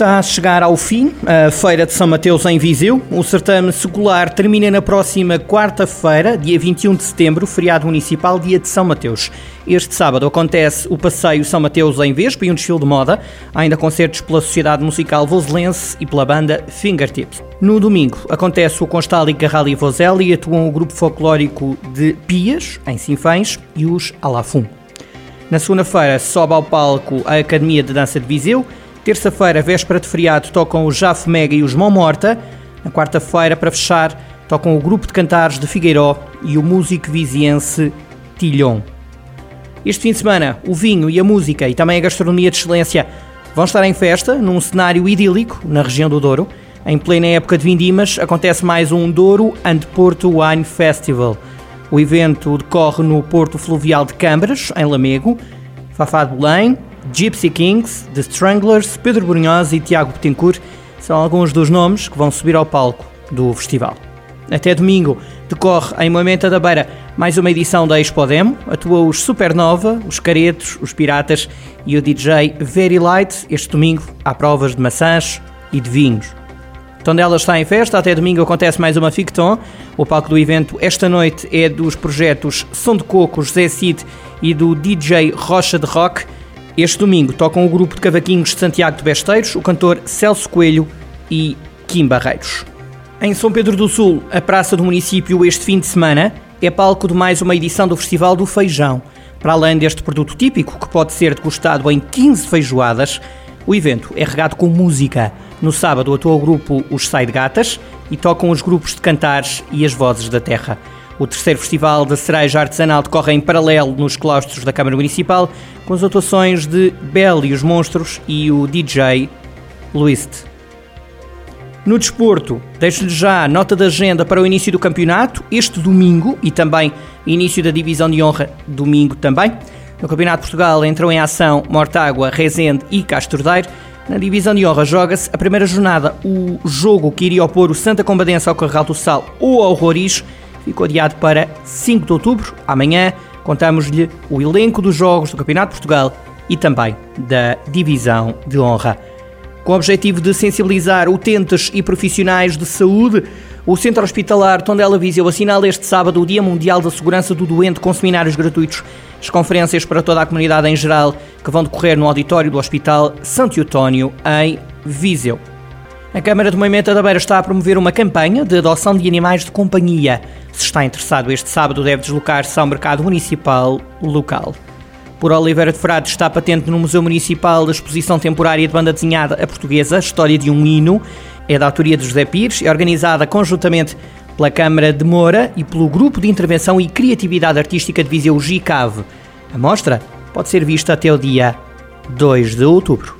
Está a chegar ao fim a Feira de São Mateus em Viseu. O certame secular termina na próxima quarta-feira, dia 21 de setembro, feriado municipal, dia de São Mateus. Este sábado acontece o Passeio São Mateus em Vespa e um desfile de moda. Há ainda concertos pela Sociedade Musical Voselense e pela banda Fingertips. No domingo acontece o Constálica Rally Vosel e atuam o grupo folclórico de Pias, em Sinfães, e os Alafum. Na segunda-feira sobe ao palco a Academia de Dança de Viseu. Terça-feira, véspera de feriado, tocam o Jaf Mega e os Mão Morta. Na quarta-feira, para fechar, tocam o grupo de cantares de Figueiró e o músico viziense Tilhon. Este fim de semana, o vinho e a música e também a gastronomia de excelência vão estar em festa, num cenário idílico na região do Douro. Em plena época de vindimas, acontece mais um Douro and Porto Wine Festival. O evento decorre no Porto Fluvial de Câmaras, em Lamego. Fafá de Belém, Gypsy Kings, The Stranglers, Pedro Brunhosa e Tiago Betancourt são alguns dos nomes que vão subir ao palco do festival. Até domingo decorre em Moimenta da Beira mais uma edição da Expo Demo. Atua os Supernova, os Caretos, os Piratas e o DJ Very Light. Este domingo há provas de maçãs e de vinhos. Tondela está em festa, até domingo acontece mais uma Ficton. O palco do evento esta noite é dos projetos Som de Coco, José Cid e do DJ Rocha de Rock. Este domingo tocam o grupo de cavaquinhos de Santiago de Besteiros, o cantor Celso Coelho e Kim Barreiros. Em São Pedro do Sul, a praça do município este fim de semana é palco de mais uma edição do Festival do Feijão. Para além deste produto típico, que pode ser degustado em 15 feijoadas, o evento é regado com música. No sábado atua o grupo Os Side Gatas e tocam os grupos de cantares e as vozes da terra. O terceiro Festival da Cereja Artesanal decorre em paralelo nos claustros da Câmara Municipal, com as atuações de Bell e os Monstros e o DJ Luist. No desporto, deixo-lhe já nota da agenda para o início do campeonato, este domingo, e também início da divisão de honra, domingo também. No Campeonato de Portugal entram em ação Mortágua, Rezende e Castordeiro. Na divisão de honra joga-se a primeira jornada. O jogo que iria opor o Santa Combadense ao Carregal do Sal ou ao Roriz ficou adiado para 5 de outubro. Amanhã contamos-lhe o elenco dos jogos do Campeonato de Portugal e também da divisão de honra. Com o objetivo de sensibilizar utentes e profissionais de saúde, o Centro Hospitalar Tondela Viseu assinala este sábado o Dia Mundial da Segurança do Doente com seminários gratuitos. As conferências para toda a comunidade em geral que vão decorrer no auditório do Hospital Santo Eutónio, em Viseu. A Câmara de Moimenta da Beira está a promover uma campanha de adoção de animais de companhia. Se está interessado este sábado, deve deslocar-se ao mercado municipal local. Por Oliveira de Frade está patente no Museu Municipal a exposição temporária de banda desenhada a portuguesa, História de um Hino. É da autoria de José Pires, é organizada conjuntamente pela Câmara de Moura e pelo Grupo de Intervenção e Criatividade Artística de Viseu GICAV. A mostra pode ser vista até o dia 2 de outubro.